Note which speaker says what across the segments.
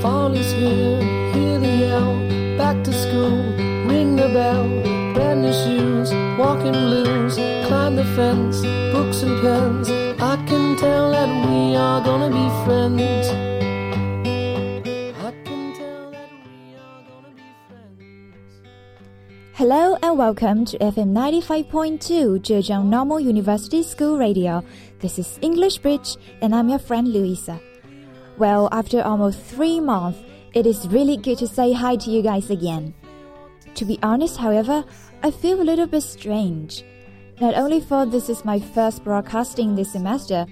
Speaker 1: Fall is here, hear the yell. Back to school, ring the bell. Brand new shoes, walking blues. Climb the fence, books and pens. I can tell that we are gonna be friends. I can tell that we are gonna be friends.
Speaker 2: Hello and welcome to FM 95.2 Zhejiang Normal University School Radio. This is English Bridge and I'm your friend Louisa. Well, after almost three months, it is really good to say hi to you guys again. To be honest, however, I feel a little bit strange. Not only for this is my first broadcasting this semester,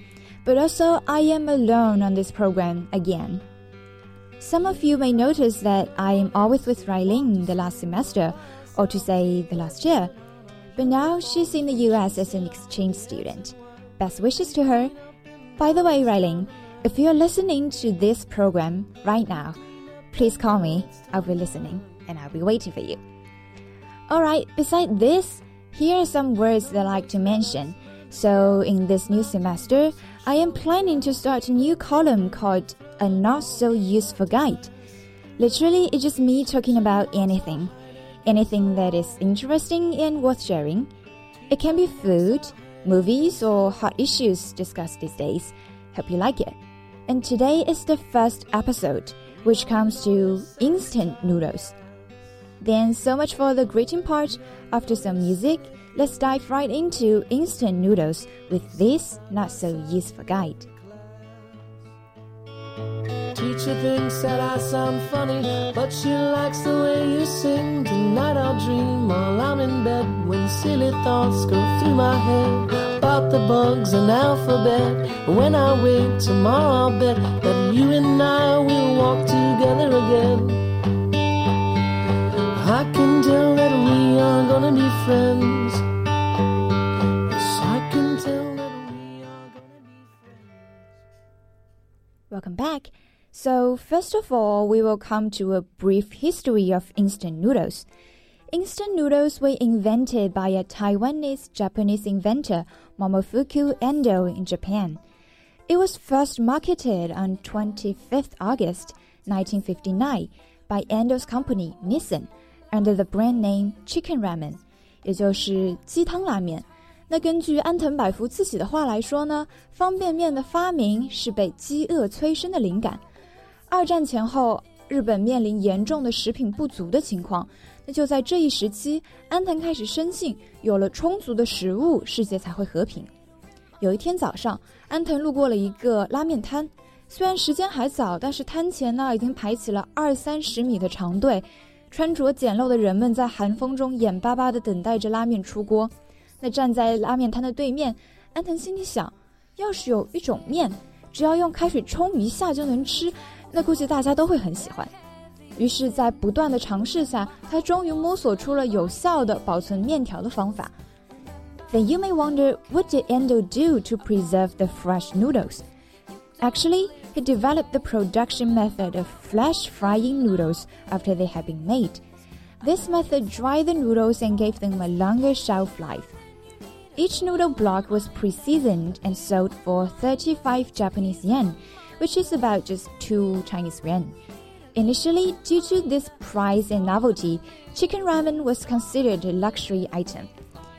Speaker 2: but also I am alone on this program again. Some of you may notice that I am always with Railin the last semester, or to say the last year, but now she's in the US as an exchange student. Best wishes to her. By the way, Railin, if you're listening to this program right now, please call me. I'll be listening and I'll be waiting for you. Alright, beside this, here are some words that I like to mention. So, in this new semester, I am planning to start a new column called A Not So Useful Guide. Literally, it's just me talking about anything. Anything that is interesting and worth sharing. It can be food, movies, or hot issues discussed these days. Hope you like it. And today is the first episode, which comes to instant noodles. Then, so much for the greeting part. After some music, let's dive right into instant noodles with this not so useful guide.
Speaker 1: Teacher thinks that I sound funny, but she likes the way you sing. Tonight I'll dream while I'm in bed when silly thoughts go through my head about the bugs and alphabet. When I wake tomorrow, I'll bet that you and I will walk together again. I can tell that we are gonna be friends. Yes, I can tell that we are gonna be friends.
Speaker 2: Welcome back. So, first of all, we will come to a brief history of instant noodles. Instant noodles were invented by a Taiwanese Japanese inventor, Momofuku Endo, in Japan. It was first marketed on 25th August 1959 by Endo's company Nissin under the brand name Chicken Ramen，也就是鸡汤拉面。那根据安藤百福自己的话来说呢，方便面的发明是被饥饿催生的灵感。二战前后，日本面临严重的食品不足的情况。那就在这一时期，安藤开始深信，有了充足的食物，世界才会和平。有一天早上，安藤路过了一个拉面摊，虽然时间还早，但是摊前呢已经排起了二三十米的长队，穿着简陋的人们在寒风中眼巴巴地等待着拉面出锅。那站在拉面摊的对面，安藤心里想，要是有一种面，只要用开水冲一下就能吃。那估计大家都会很喜欢。于是，在不断的尝试下，他终于摸索出了有效的保存面条的方法。Then you may wonder, what did Endo do to preserve the fresh noodles? Actually, he developed the production method of flash frying noodles after they had been made. This method dried the noodles and gave them a longer shelf life. Each noodle block was pre-seasoned and sold for 35 Japanese yen, which is about just 2 Chinese yuan. Initially, due to this price and novelty, chicken ramen was considered a luxury item,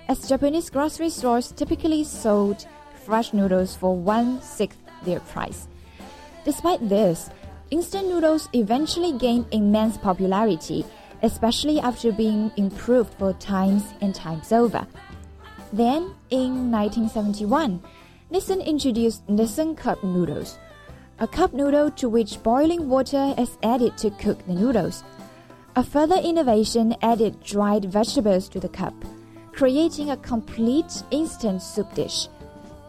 Speaker 2: as Japanese grocery stores typically sold fresh noodles for one sixth their price. Despite this, instant noodles eventually gained immense popularity, especially after being improved for times and times over. Then, in 1971, Nissin introduced Nissin Cup noodles a cup noodle to which boiling water is added to cook the noodles. A further innovation added dried vegetables to the cup, creating a complete instant soup dish.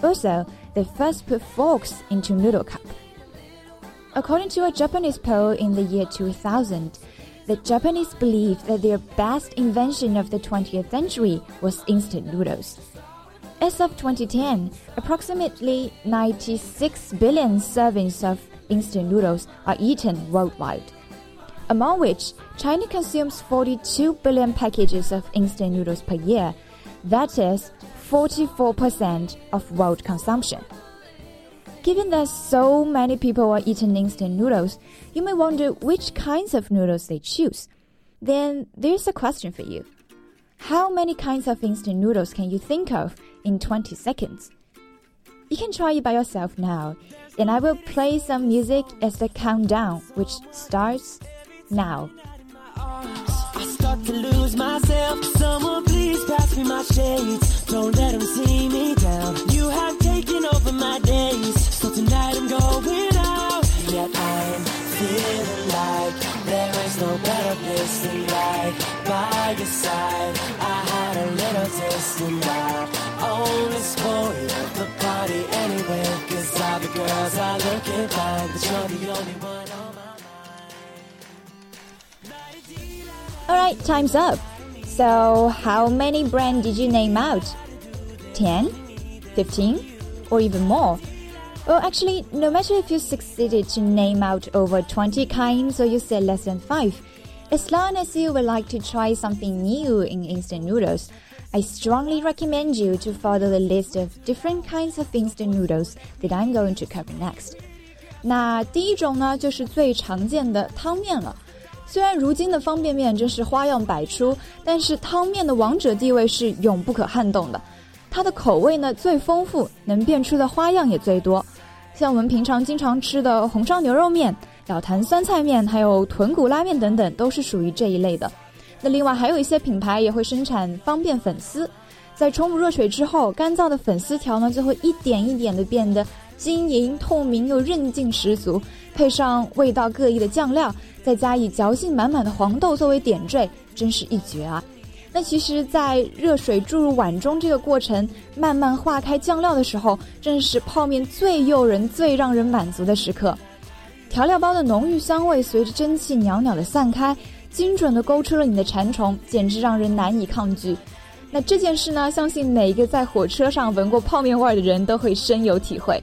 Speaker 2: Also, they first put forks into noodle cup. According to a Japanese poll in the year 2000, the Japanese believed that their best invention of the 20th century was instant noodles. As of 2010, approximately 96 billion servings of instant noodles are eaten worldwide, among which China consumes 42 billion packages of instant noodles per year. That is 44% of world consumption. Given that so many people are eating instant noodles, you may wonder which kinds of noodles they choose. Then there's a question for you. How many kinds of instant noodles can you think of in 20 seconds? You can try it by yourself now, and I will play some music as the countdown, which starts now.
Speaker 1: I start to lose myself. Someone please pass me my shades. Don't let them see me down. You have taken over my days. So tonight I'm going out. Yet I'm feeling like there is no better place than right by your side. I had a little taste and I only spoil the party anyway. Cause all the girls are looking fine. But you're the only one on my
Speaker 2: Alright, time's up. So, how many brands did you name out? 10? 15? Or even more? Well, actually, no matter if you succeeded to name out over 20 kinds or you said less than 5, as long as you would like to try something new in instant noodles, I strongly recommend you to follow the list of different kinds of instant noodles that I'm going to cover next. 那第一种呢，就是最常见的汤面了。虽然如今的方便面真是花样百出，但是汤面的王者地位是永不可撼动的。它的口味呢最丰富，能变出的花样也最多。像我们平常经常吃的红烧牛肉面、 老坛酸菜面，还有豚骨拉面等等，都是属于这一类的。那另外还有一些品牌也会生产方便粉丝，在冲入热水之后，干燥的粉丝条呢就会一点一点的变得晶莹透明又韧劲十足，配上味道各异的酱料，再加以嚼劲满满的黄豆作为点缀，真是一绝啊！那其实，在热水注入碗中这个过程，慢慢化开酱料的时候，正是泡面最诱人、最让人满足的时刻。调料包的浓郁香味随着蒸汽袅袅的散开，精准的勾出了你的馋虫，简直让人难以抗拒。那这件事呢，相信每一个在火车上闻过泡面味的人都会深有体会。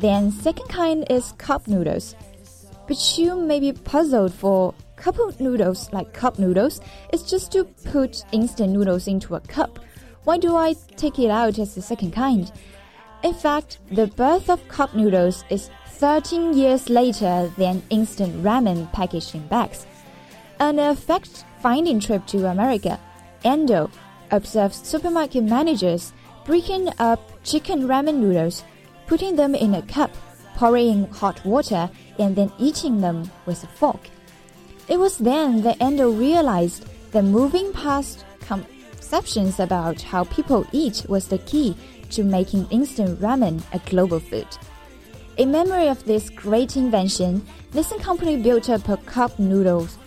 Speaker 2: Then second kind is cup noodles. But you may be puzzled for cup noodles like cup noodles is just to put instant noodles into a cup. Why do I take it out as the second kind? In fact, the birth of cup noodles is 13 years later than instant ramen packaged in bags. On a fact-finding trip to America, Endo observed supermarket managers breaking up chicken ramen noodles putting them in a cup, pouring in hot water, and then eating them with a fork. It was then that Endo realized that moving past conceptions about how people eat was the key to making instant ramen a global food. In memory of this great invention, Nissin Company built up a cup noodles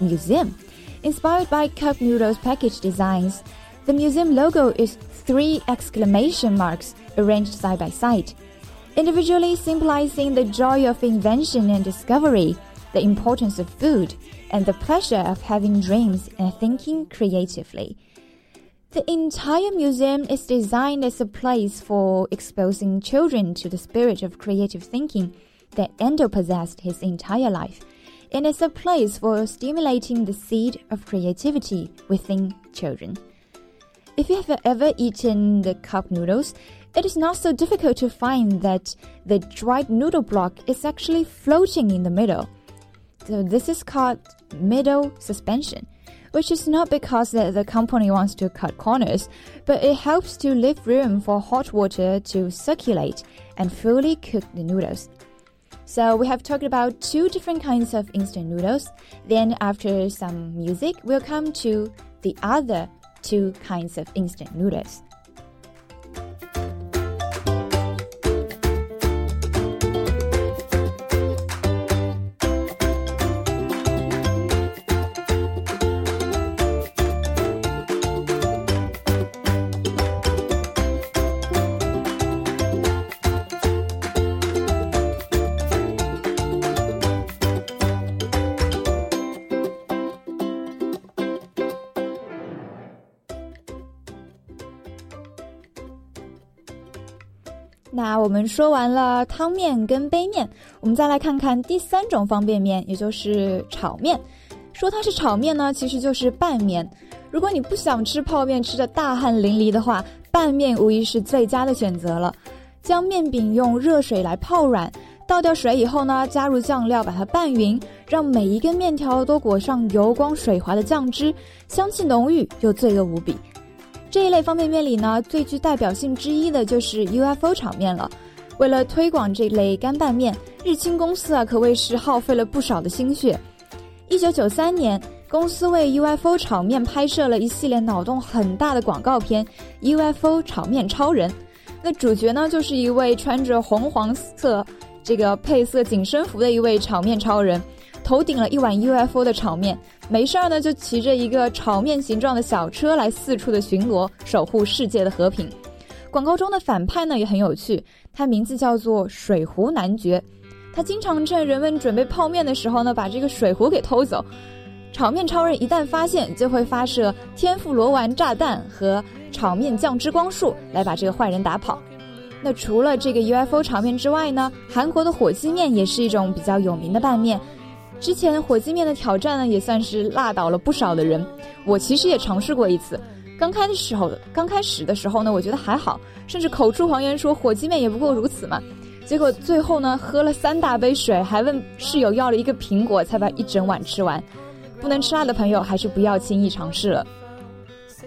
Speaker 2: museum. Inspired by cup noodles package designs, the museum logo is three exclamation marks arranged side by side individually symbolizing the joy of invention and discovery, the importance of food, and the pleasure of having dreams and thinking creatively. The entire museum is designed as a place for exposing children to the spirit of creative thinking that Endo possessed his entire life, and as a place for stimulating the seed of creativity within children. If you have ever eaten the cup noodles, it is not so difficult to find that the dried noodle block is actually floating in the middle. So this is called middle suspension, which is not because the company wants to cut corners, but it helps to leave room for hot water to circulate and fully cook the noodles. So we have talked about two different kinds of instant noodles. Then after some music, we'll come to the other two kinds of instant noodles. 那我们说完了汤面跟杯面，我们再来看看第三种方便面，也就是炒面。说它是炒面呢，其实就是拌面。如果你不想吃泡面吃的大汗淋漓的话，拌面无疑是最佳的选择了。将面饼用热水来泡软，倒掉水以后呢，加入酱料把它拌匀，让每一根面条都裹上油光水滑的酱汁，香气浓郁又罪恶无比。这一类方便面里呢，最具代表性之一的就是 UFO 炒面了。为了推广这类干拌面，日清公司啊可谓是耗费了不少的心血。一九九三年，公司为 UFO 炒面拍摄了一系列脑洞很大的广告片《UFO 炒面超人》。那主角呢，就是一位穿着红黄色这个配色紧身服的一位炒面超人，头顶了一碗 UFO 的炒面。没事儿呢，就骑着一个炒面形状的小车来四处的巡逻，守护世界的和平。广告中的反派呢也很有趣，他名字叫做水壶男爵，他经常趁人们准备泡面的时候呢，把这个水壶给偷走。炒面超人一旦发现，就会发射天妇罗丸炸弹和炒面酱汁光束来把这个坏人打跑。那除了这个 UFO 炒面之外呢，韩国的火鸡面也是一种比较有名的拌面。之前火鸡面的挑战呢，也算是辣倒了不少的人。我其实也尝试过一次，刚开的时候，刚开始的时候呢，我觉得还好，甚至口出狂言说火鸡面也不过如此嘛。结果最后呢，喝了三大杯水，还问室友要了一个苹果，才把一整碗吃完。不能吃辣的朋友，还是不要轻易尝试了。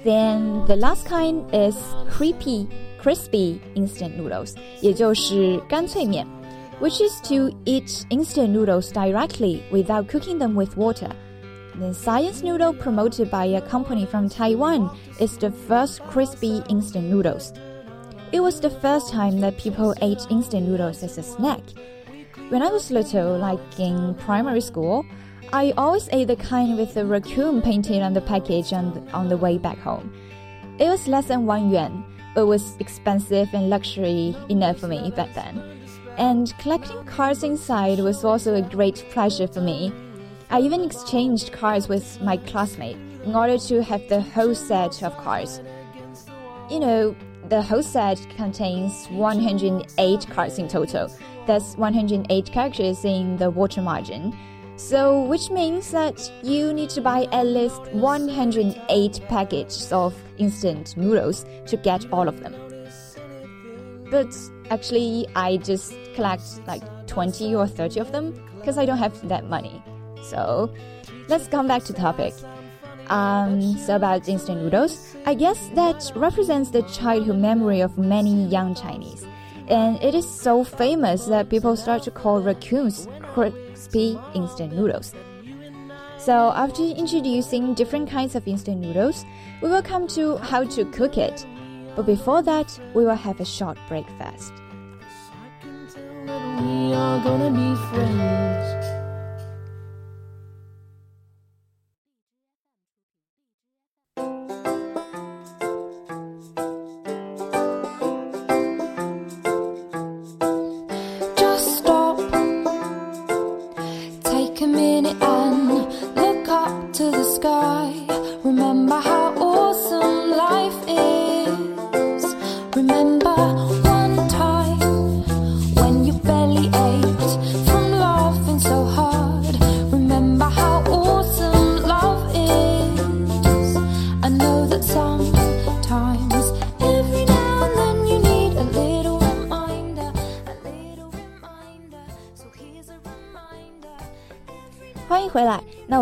Speaker 2: Then the last kind is creepy, crispy instant noodles，也就是干脆面。Which is to eat instant noodles directly without cooking them with water. The science noodle promoted by a company from Taiwan is the first crispy instant noodles. It was the first time that people ate instant noodles as a snack. When I was little, like in primary school, I always ate the kind with the raccoon painted on the package on the, on the way back home. It was less than one yuan, but was expensive and luxury enough for me back then and collecting cards inside was also a great pleasure for me. I even exchanged cards with my classmate in order to have the whole set of cards. You know, the whole set contains 108 cards in total. That's 108 characters in the water margin. So, which means that you need to buy at least 108 packages of instant noodles to get all of them. But actually, I just collect like 20 or 30 of them because I don't have that money. So let's come back to topic. Um, so about instant noodles, I guess that represents the childhood memory of many young Chinese. And it is so famous that people start to call raccoons crispy instant noodles. So after introducing different kinds of instant noodles, we will come to how to cook it. But before that, we will have a short break first we are gonna be friends.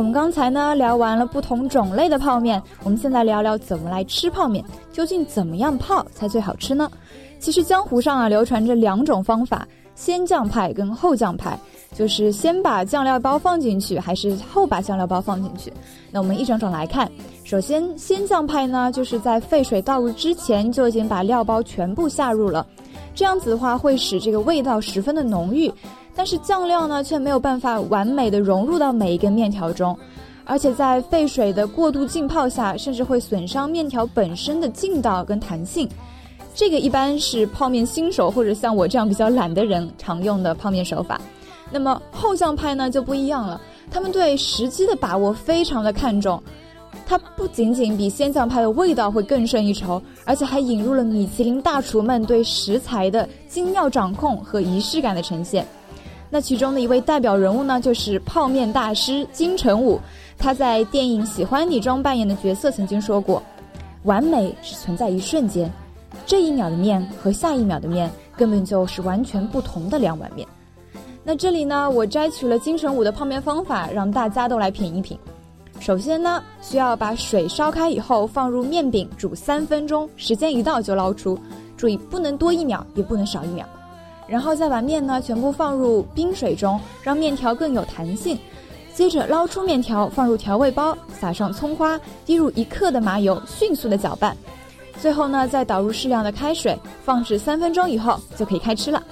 Speaker 2: 我们刚才呢聊完了不同种类的泡面，我们现在聊聊怎么来吃泡面，究竟怎么样泡才最好吃呢？其实江湖上啊流传着两种方法，先酱派跟后酱派，就是先把酱料包放进去，还是后把酱料包放进去？那我们一整种来看，首先先酱派呢，就是在沸水倒入之前就已经把料包全部下入了，这样子的话会使这个味道十分的浓郁。但是酱料呢，却没有办法完美的融入到每一根面条中，而且在沸水的过度浸泡下，甚至会损伤面条本身的劲道跟弹性。这个一般是泡面新手或者像我这样比较懒的人常用的泡面手法。那么后酱派呢就不一样了，他们对时机的把握非常的看重，它不仅仅比先酱派的味道会更胜一筹，而且还引入了米其林大厨们对食材的精妙掌控和仪式感的呈现。那其中的一位代表人物呢，就是泡面大师金城武。他在电影《喜欢你》中扮演的角色曾经说过：“完美只存在一瞬间，这一秒的面和下一秒的面根本就是完全不同的两碗面。那这里呢，我摘取了金城武的泡面方法，让大家都来品一品。首先呢，需要把水烧开以后放入面饼煮三分钟，时间一到就捞出，注意不能多一秒，也不能少一秒。然后再把面呢全部放入冰水中，让面条更有弹性。接着捞出面条，放入调味包，撒上葱花，滴入一克的麻油，迅速的搅拌。最后呢，再倒入适量的开水，放置三分钟以后就可以开吃了。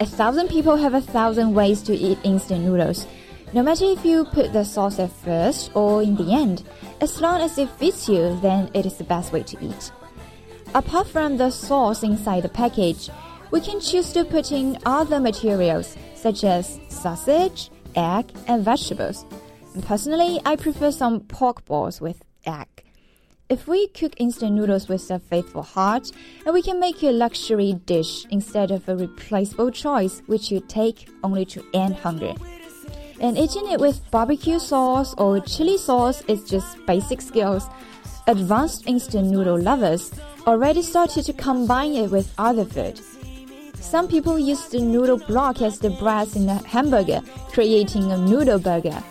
Speaker 2: A thousand people have a thousand ways to eat instant noodles. No matter if you put the sauce at first or in the end, as long as it fits you, then it is the best way to eat. Apart from the sauce inside the package, we can choose to put in other materials such as sausage, egg, and vegetables. Personally, I prefer some pork balls with egg. If we cook instant noodles with a faithful heart, and we can make a luxury dish instead of a replaceable choice which you take only to end hunger. And eating it with barbecue sauce or chili sauce is just basic skills. Advanced instant noodle lovers already started to combine it with other food. Some people use the noodle block as the breast in a hamburger, creating a noodle burger.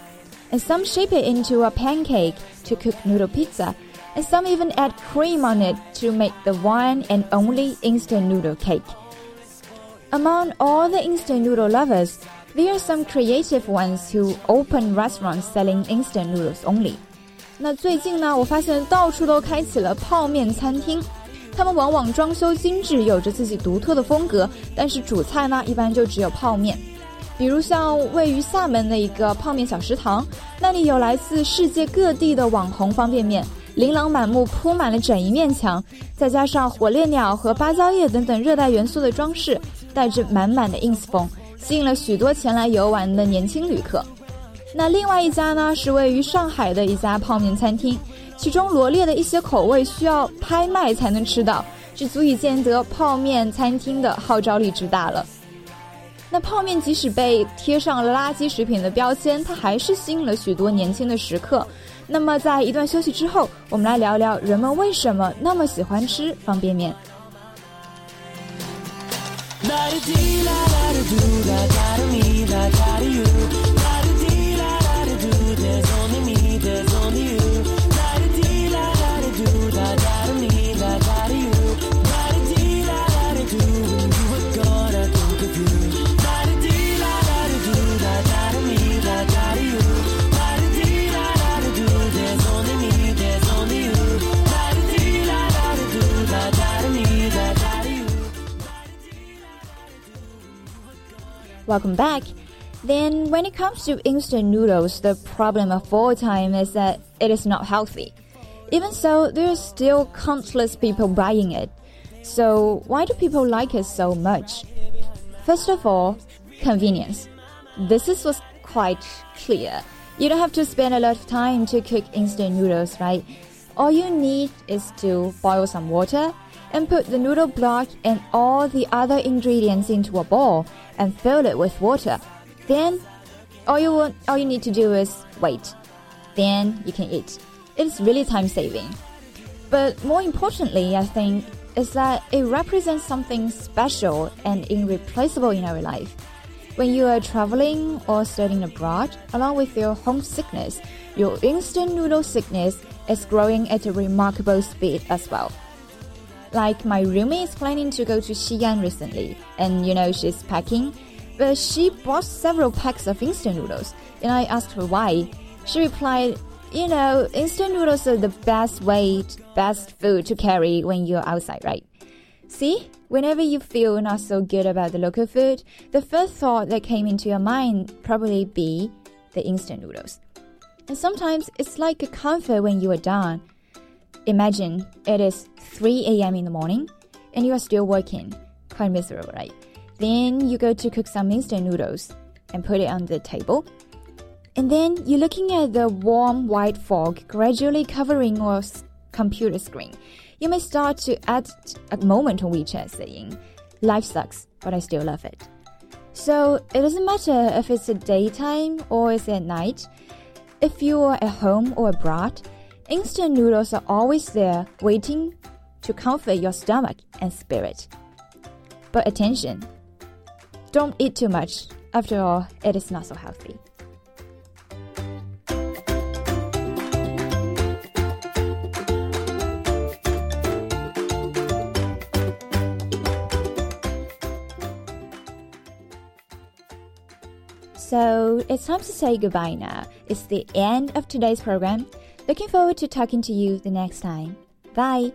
Speaker 2: And some shape it into a pancake to cook noodle pizza. And some even add cream on it to make the one and only instant noodle cake. Among all the instant noodle lovers, there are some creative ones who open restaurants selling instant noodles only. 那最近呢，我发现到处都开启了泡面餐厅。 他们往往装修精致，有着自己独特的风格，但是主菜呢，一般就只有泡面。比如像位于厦门的一个泡面小食堂，那里有来自世界各地的网红方便面，琳琅满目，铺满了整一面墙，再加上火烈鸟和芭蕉叶等等热带元素的装饰，带着满满的 ins 风，吸引了许多前来游玩的年轻旅客。那另外一家呢，是位于上海的一家泡面餐厅。其中罗列的一些口味需要拍卖才能吃到，这足以见得泡面餐厅的号召力之大了。那泡面即使被贴上了垃圾食品的标签，它还是吸引了许多年轻的食客。那么在一段休息之后，我们来聊聊人们为什么那么喜欢吃方便面。Welcome back. Then, when it comes to instant noodles, the problem of all time is that it is not healthy. Even so, there are still countless people buying it. So, why do people like it so much? First of all, convenience. This is what's quite clear. You don't have to spend a lot of time to cook instant noodles, right? All you need is to boil some water and put the noodle block and all the other ingredients into a bowl and fill it with water. Then all you want, all you need to do is wait. Then you can eat. It's really time saving. But more importantly, I think is that it represents something special and irreplaceable in our life. When you are traveling or studying abroad, along with your homesickness, your instant noodle sickness is growing at a remarkable speed as well. Like my roommate is planning to go to Xi'an recently, and you know she's packing, but she bought several packs of instant noodles, and I asked her why. She replied, "You know, instant noodles are the best way, best food to carry when you're outside, right?" See, whenever you feel not so good about the local food, the first thought that came into your mind probably be the instant noodles. And sometimes it's like a comfort when you are done Imagine it is 3 a.m. in the morning and you are still working. Quite miserable, right? Then you go to cook some instant noodles and put it on the table. And then you're looking at the warm white fog gradually covering your computer screen. You may start to add a moment on WeChat saying, Life sucks, but I still love it. So it doesn't matter if it's a daytime or it's at night. If you are at home or abroad, Instant noodles are always there, waiting to comfort your stomach and spirit. But attention, don't eat too much. After all, it is not so healthy. So it's time to say goodbye now. It's the end of today's program. Looking forward to talking to you the next time. Bye.